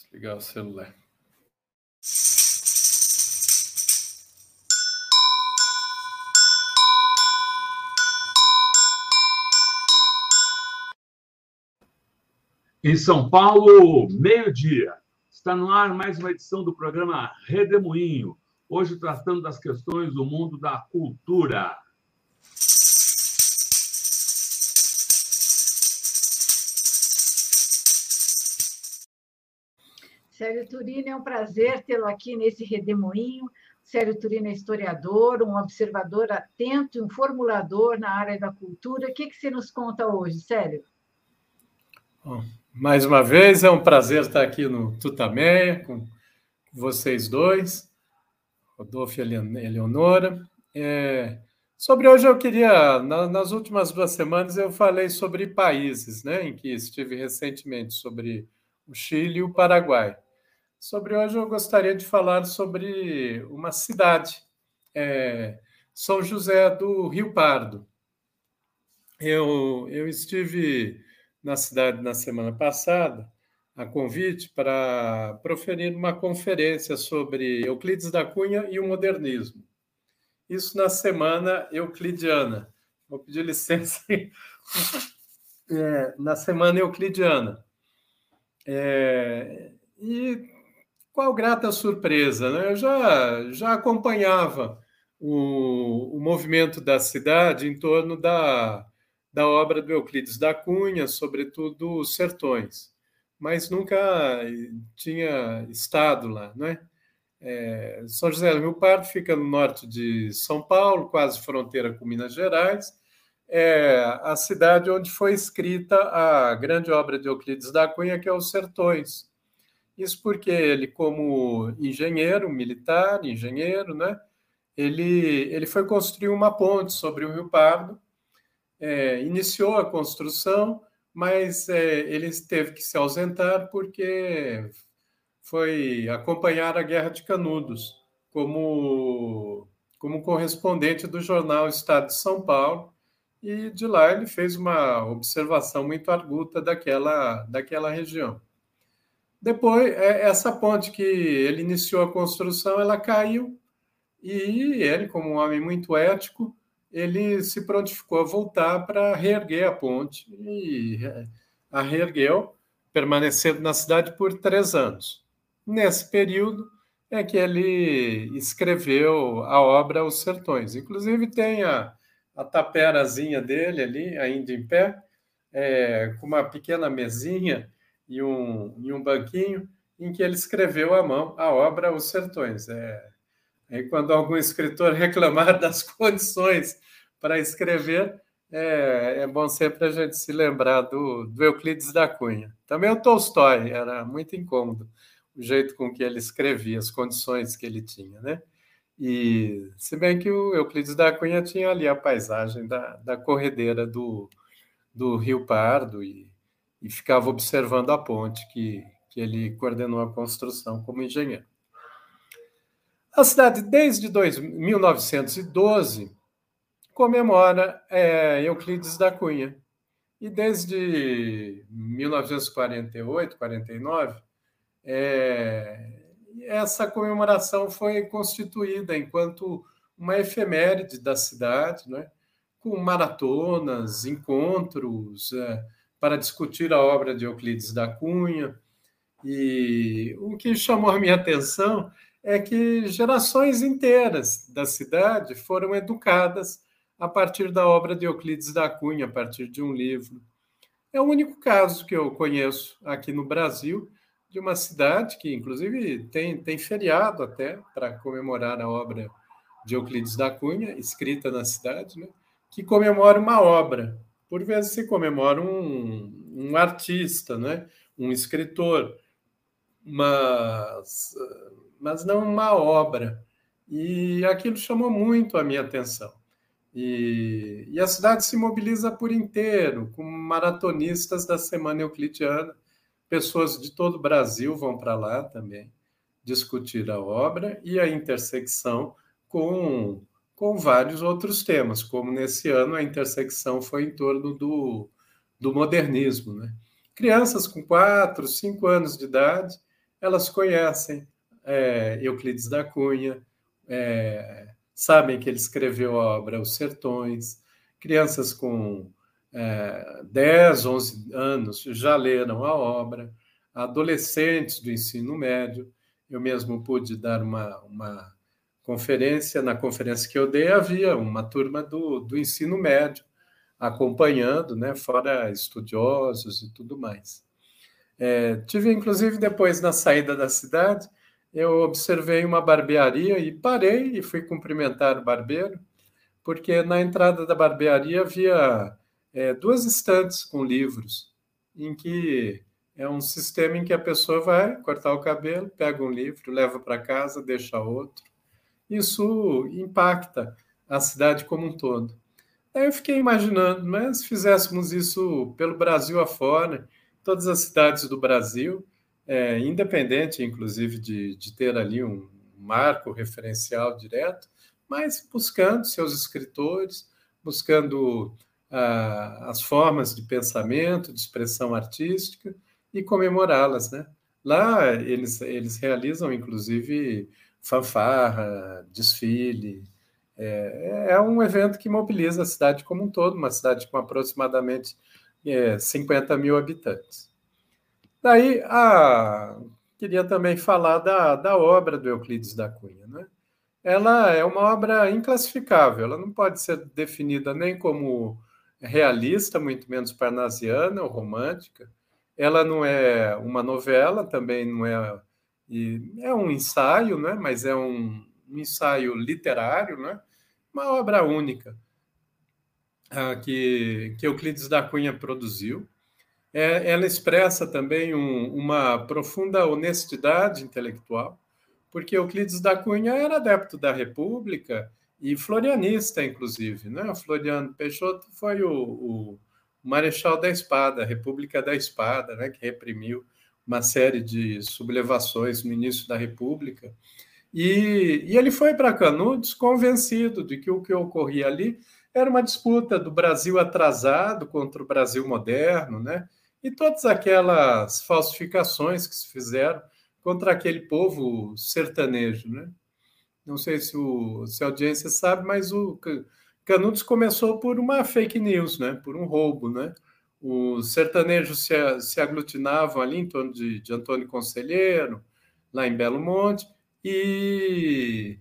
Desligar o celular. Em São Paulo, meio-dia. Está no ar mais uma edição do programa Redemoinho. Hoje tratando das questões do mundo da cultura. Sérgio Turino, é um prazer tê-lo aqui nesse redemoinho. Sérgio Turino é historiador, um observador atento um formulador na área da cultura. O que, que você nos conta hoje, Sérgio? Bom, mais uma vez, é um prazer estar aqui no Tutameia com vocês dois, Rodolfo e Eleonora. É, sobre hoje, eu queria, na, nas últimas duas semanas, eu falei sobre países, né, em que estive recentemente, sobre o Chile e o Paraguai. Sobre hoje eu gostaria de falar sobre uma cidade, é, São José do Rio Pardo. Eu, eu estive na cidade na semana passada, a convite para proferir uma conferência sobre Euclides da Cunha e o modernismo. Isso na semana euclidiana. Vou pedir licença. É, na semana euclidiana. É, e qual grata surpresa, né? Eu já, já acompanhava o, o movimento da cidade em torno da, da obra do Euclides da Cunha, sobretudo os sertões, mas nunca tinha estado lá, né? É, São José do Rio Pardo fica no norte de São Paulo, quase fronteira com Minas Gerais. É a cidade onde foi escrita a grande obra de Euclides da Cunha, que é Os Sertões, isso porque ele, como engenheiro militar, engenheiro, né, ele, ele foi construir uma ponte sobre o Rio Pardo, é, iniciou a construção, mas é, ele teve que se ausentar porque foi acompanhar a Guerra de Canudos como, como correspondente do jornal Estado de São Paulo, e de lá ele fez uma observação muito arguta daquela, daquela região. Depois, é, essa ponte que ele iniciou a construção, ela caiu e ele, como um homem muito ético, ele se prontificou a voltar para reerguer a ponte e é, a reergueu, permanecendo na cidade por três anos. Nesse período é que ele escreveu a obra Os Sertões. Inclusive tem a, a taperazinha dele ali, ainda em pé, é, com uma pequena mesinha e um, em um banquinho em que ele escreveu à mão a obra Os Sertões. É, aí quando algum escritor reclamar das condições para escrever, é, é, bom sempre a gente se lembrar do, do, Euclides da Cunha. Também o Tolstói, era muito incômodo o jeito com que ele escrevia, as condições que ele tinha, né? E se bem que o Euclides da Cunha tinha ali a paisagem da, da corredeira do, do Rio Pardo e e ficava observando a ponte que, que ele coordenou a construção como engenheiro. A cidade, desde dois, 1912, comemora é, Euclides da Cunha. E desde 1948, 49, é, essa comemoração foi constituída enquanto uma efeméride da cidade, né, com maratonas, encontros, é, para discutir a obra de Euclides da Cunha. E o que chamou a minha atenção é que gerações inteiras da cidade foram educadas a partir da obra de Euclides da Cunha, a partir de um livro. É o único caso que eu conheço aqui no Brasil de uma cidade que, inclusive, tem, tem feriado até para comemorar a obra de Euclides da Cunha, escrita na cidade, né? que comemora uma obra por vezes se comemora um, um artista, né? um escritor, mas, mas não uma obra. E aquilo chamou muito a minha atenção. E, e, a cidade se mobiliza por inteiro, com maratonistas da Semana Euclidiana. Pessoas de todo o Brasil vão para lá também discutir a obra e a intersecção com com vários outros temas, como nesse ano a intersecção foi em torno do, do modernismo. Né? Crianças com 4, 5 anos de idade elas conhecem é, Euclides da Cunha, é, sabem que ele escreveu a obra Os Sertões, crianças com é, 10, 11 anos já leram a obra, adolescentes do ensino médio. Eu mesmo pude dar uma, uma conferência, na conferência que eu dei havia uma turma do, do ensino médio acompanhando, né, fora estudiosos e tudo mais. É, tive, inclusive, depois, na saída da cidade, eu observei uma barbearia e parei e fui cumprimentar o barbeiro, porque na entrada da barbearia havia é, duas estantes com livros, em que é um sistema em que a pessoa vai cortar o cabelo, pega um livro, leva para casa, deixa outro. Isso impacta a cidade como um todo. Aí eu fiquei imaginando, mas se fizéssemos isso pelo Brasil afora, todas as cidades do Brasil, é, independente, inclusive, de, de ter ali um marco referencial direto, mas buscando seus escritores, buscando ah, as formas de pensamento, de expressão artística e comemorá-las, né? Lá eles, eles realizam, inclusive, fanfarra, desfile. É, é um evento que mobiliza a cidade como um todo, uma cidade com aproximadamente é, 50 mil habitantes. Daí, a, queria também falar da, da obra do Euclides da Cunha. Né? Ela é uma obra inclassificável, ela não pode ser definida nem como realista, muito menos parnasiana ou romântica. Ela não é uma novela, também não é. É um ensaio, né? mas é um, um ensaio literário, né? uma obra única ah, que, que Euclides da Cunha produziu. É, ela expressa também um, uma profunda honestidade intelectual, porque Euclides da Cunha era adepto da República e florianista, inclusive. Né? Floriano Peixoto foi o, o Marechal da Espada, a República da Espada, né? que reprimiu uma série de sublevações no início da República. E, e ele foi para Canudos convencido de que o que ocorria ali era uma disputa do Brasil atrasado contra o Brasil moderno, né? E todas aquelas falsificações que se fizeram contra aquele povo sertanejo, né? Não sei se, o, se a audiência sabe, mas o Canudos começou por uma fake news, né? Por um roubo, né? Os sertanejos se, se aglutinavam ali em torno de, de Antônio Conselheiro, lá em Belo Monte, e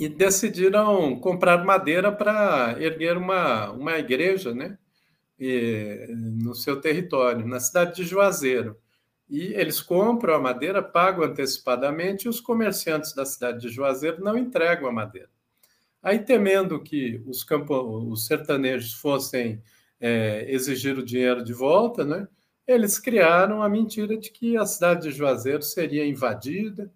e decidiram comprar madeira para erguer uma, uma igreja né? E, no seu território, na cidade de Juazeiro. E eles compram a madeira, pagam antecipadamente, e os comerciantes da cidade de Juazeiro não entregam a madeira. Aí, temendo que os, os sertanejos fossem é, exigir o dinheiro de volta, né, eles criaram a mentira de que a cidade de Juazeiro seria invadida,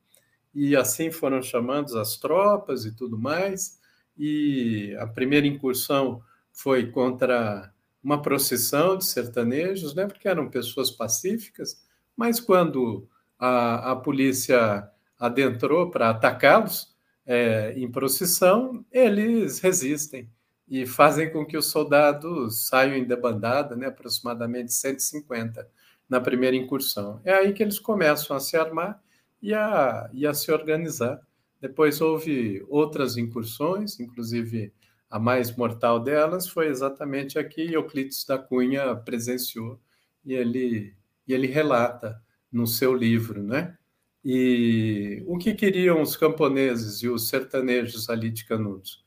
e assim foram chamando as tropas e tudo mais. E a primeira incursão foi contra uma procissão de sertanejos, né, porque eram pessoas pacíficas, mas quando a, a polícia adentrou para atacá-los é, em procissão, eles resistem e fazem com que os soldados saiam em debandada, né, aproximadamente 150 na primeira incursão. É aí que eles começam a se armar e a, e a se organizar. Depois houve outras incursões, inclusive a mais mortal delas foi exatamente a que Euclides da Cunha presenciou e ele, e ele relata no seu livro, né? E o que queriam os camponeses e os sertanejos ali de Canudos?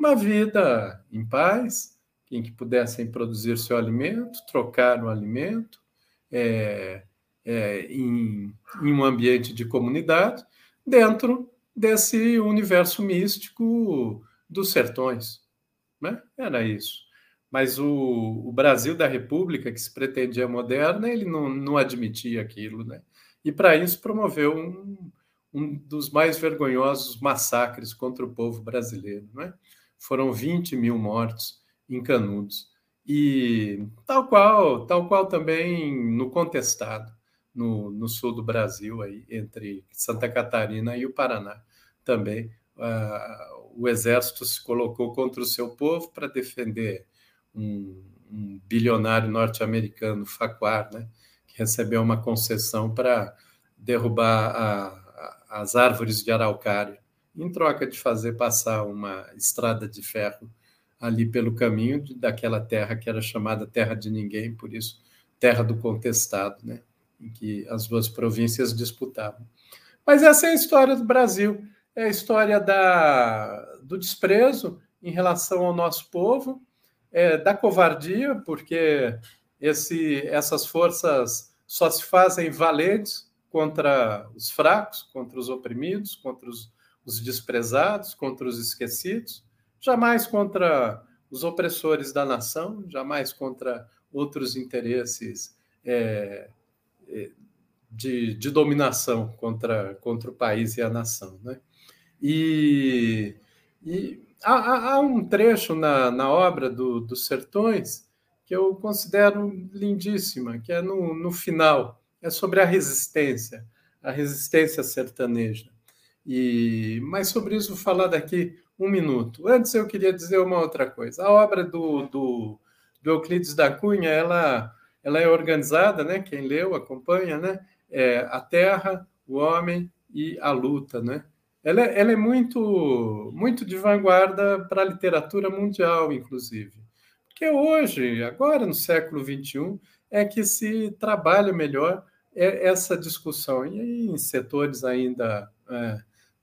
Uma vida em paz, em que pudessem produzir seu alimento, trocar o alimento, é, é, em, em um ambiente de comunidade, dentro desse universo místico dos sertões. Né? Era isso. Mas o, o, Brasil da República, que se pretendia moderna, ele não, não admitia aquilo. Né? E, para isso, promoveu um, um dos mais vergonhosos massacres contra o povo brasileiro. Né? Foram 20 mil mortos em Canudos. E tal qual, tal qual também no contestado no, no sul do Brasil, aí, entre Santa Catarina e o Paraná também. Uh, o exército se colocou contra o seu povo para defender um, um bilionário norte-americano, Farquhar, né, que recebeu uma concessão para derrubar a, a, as árvores de araucária, em troca de fazer passar uma estrada de ferro ali pelo caminho daquela terra que era chamada Terra de Ninguém, por isso Terra do Contestado, né? em que as duas províncias disputavam. Mas essa é a história do Brasil, é a história da, do desprezo em relação ao nosso povo, é, da covardia, porque esse, essas forças só se fazem valentes contra os fracos, contra os oprimidos, contra os, os desprezados, contra os esquecidos, jamais contra os opressores da nação, jamais contra outros interesses é, é, de, de, dominação contra, contra o país e a nação. Né? E, e há, há, um trecho na, na obra do, dos Sertões que eu considero lindíssima, que é no, no final, é sobre a resistência, a resistência sertaneja. E, mas sobre isso vou falar daqui um minuto. Antes eu queria dizer uma outra coisa. A obra do, do, do Euclides da Cunha, ela, ela é organizada, né? Quem leu, acompanha, né? É a Terra, o Homem e a Luta, né? Ela, é, ela é muito, muito de vanguarda para a literatura mundial, inclusive. Porque hoje, agora no século XXI, é que se trabalha melhor essa discussão. E em setores ainda é,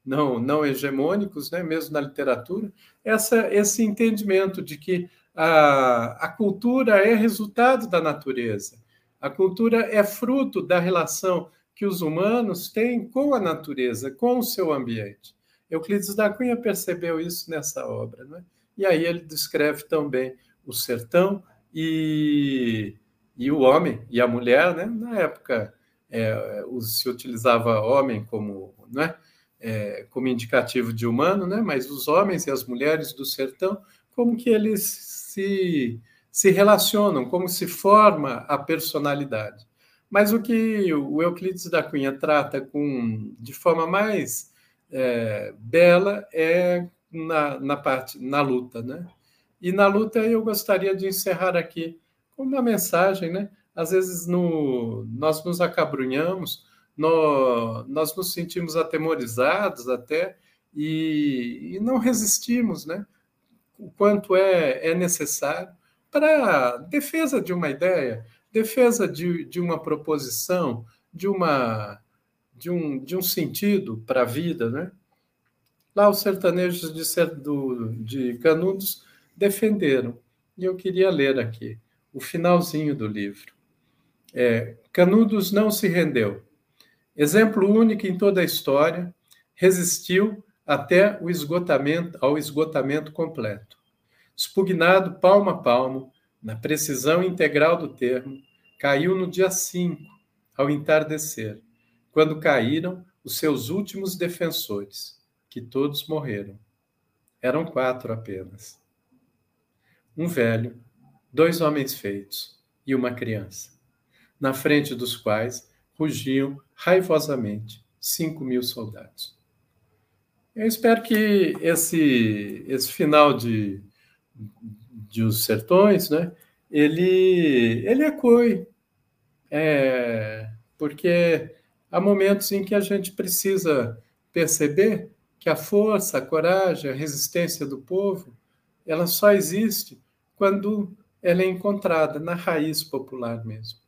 não, não hegemônicos, né, mesmo na literatura, essa, esse entendimento de que a, a cultura é resultado da natureza, a cultura é fruto da relação que os humanos têm com a natureza, com o seu ambiente. Euclides da Cunha percebeu isso nessa obra, né? e aí ele descreve também o sertão e, e o homem e a mulher, né? na época é, se utilizava homem como, né? É, como indicativo de humano, né? mas os homens e as mulheres do sertão, como que eles se, se relacionam, como se forma a personalidade. Mas o que o Euclides da Cunha trata com, de forma mais é, bela é na, na parte, na luta, né? E na luta eu gostaria de encerrar aqui com uma mensagem, né? Às vezes no, nós nos acabrunhamos no, nós nos sentimos atemorizados até e, e não resistimos, né? O quanto é, é necessário para defesa de uma ideia, defesa de, de uma proposição, de uma de um, de um sentido para a vida, né? Lá os sertanejos de, do, de Canudos defenderam, e eu queria ler aqui o finalzinho do livro. É, Canudos não se rendeu, Exemplo único em toda a história, resistiu até o esgotamento, ao esgotamento completo. Expugnado palmo a palmo, na precisão integral do termo, caiu no dia 5, ao entardecer, quando caíram os seus últimos defensores, que todos morreram. Eram quatro apenas. Um velho, dois homens feitos e uma criança, na frente dos quais rugiam raivosamente cinco mil soldados. Eu espero que esse, esse final de, de Os Sertões, né, ele, ele ecoe, é, porque há momentos em que a gente precisa perceber que a força, a coragem, a resistência do povo, ela só existe quando ela é encontrada na raiz popular mesmo.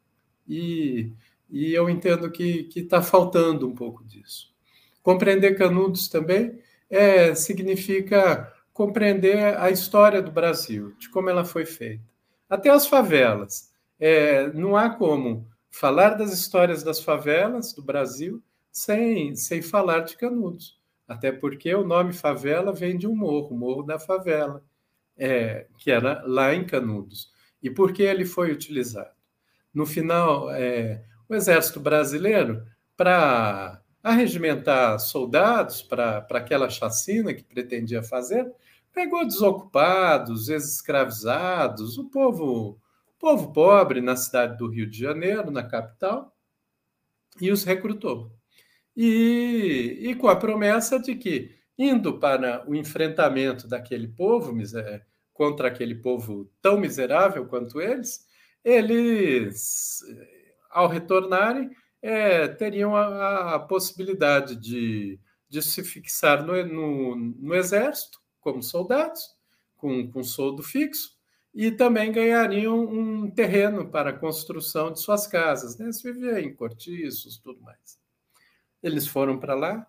E e eu entendo que está faltando um pouco disso. Compreender Canudos também é, significa compreender a história do Brasil, de como ela foi feita. Até as favelas. É, não há como falar das histórias das favelas do Brasil sem, sem falar de Canudos. Até porque o nome favela vem de um morro, Morro da Favela, é, que era lá em Canudos. E por que ele foi utilizado? No final, é, o Exército Brasileiro, para arregimentar soldados para aquela chacina que pretendia fazer, pegou desocupados, ex-escravizados, o povo, povo pobre na cidade do Rio de Janeiro, na capital, e os recrutou. E, e com a promessa de que, indo para o enfrentamento daquele povo contra aquele povo tão miserável quanto eles, eles ao retornarem, é, teriam a, a, possibilidade de, de se fixar no, no, no exército como soldados, com, com soldo fixo, e também ganhariam um terreno para a construção de suas casas. Né? Se vivia em cortiços, tudo mais. Eles foram para lá,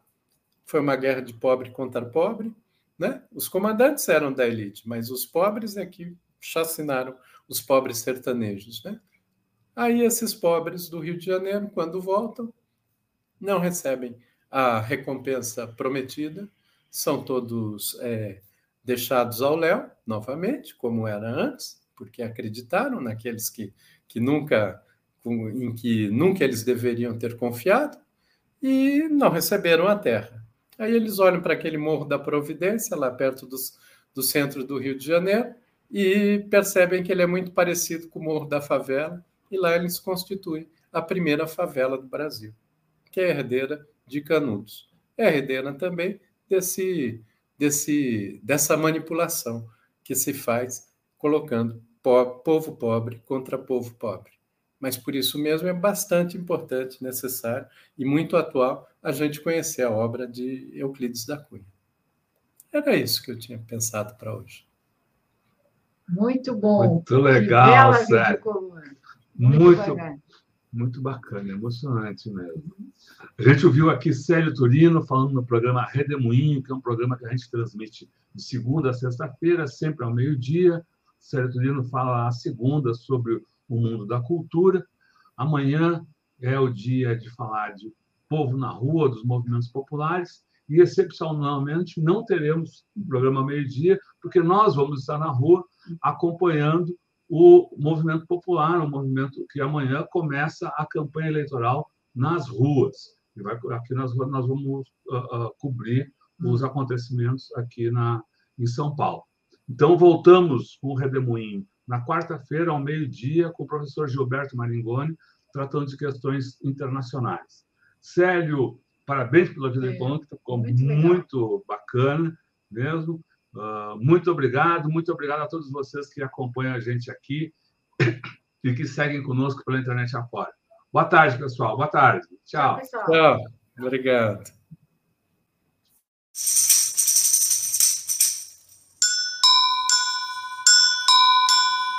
foi uma guerra de pobre contra pobre. Né? Os comandantes eram da elite, mas os pobres é que chacinaram os pobres sertanejos. Né? Aí esses pobres do Rio de Janeiro, quando voltam, não recebem a recompensa prometida, são todos é, deixados ao léu, novamente, como era antes, porque acreditaram naqueles que, que nunca, em que nunca eles deveriam ter confiado, e não receberam a terra. Aí eles olham para aquele Morro da Providência, lá perto dos, do centro do Rio de Janeiro, e percebem que ele é muito parecido com o Morro da Favela, e lá eles constituem a primeira favela do Brasil, que é herdeira de Canudos. É herdeira também desse, desse, dessa manipulação que se faz colocando povo pobre contra povo pobre. Mas por isso mesmo é bastante importante, necessário e muito atual a gente conhecer a obra de Euclides da Cunha. Era isso que eu tinha pensado para hoje. Muito bom. Muito legal, Sérgio. Muito, muito, muito bacana, emocionante mesmo. A gente ouviu aqui Célio Turino falando no programa Redemoinho, que é um programa que a gente transmite de segunda a sexta-feira, sempre ao meio-dia. Célio Turino fala a segunda sobre o mundo da cultura. Amanhã é o dia de falar de povo na rua, dos movimentos populares, e excepcionalmente não teremos o um programa meio-dia, porque nós vamos estar na rua acompanhando o movimento popular, um movimento que amanhã começa a campanha eleitoral nas ruas. E vai, aqui nós, nós vamos uh, uh, cobrir os acontecimentos aqui na, em São Paulo. Então, voltamos com o Redemoinho na quarta-feira, ao meio-dia, com o professor Gilberto Maringoni, tratando de questões internacionais. Célio, parabéns pela vida é, econômica, ficou muito, muito bacana mesmo. Uh, muito obrigado, muito obrigado a todos vocês que acompanham a gente aqui e que seguem conosco pela internet afora. Boa tarde, pessoal. Boa tarde. Tchau. Tchau. Tchau. Obrigado.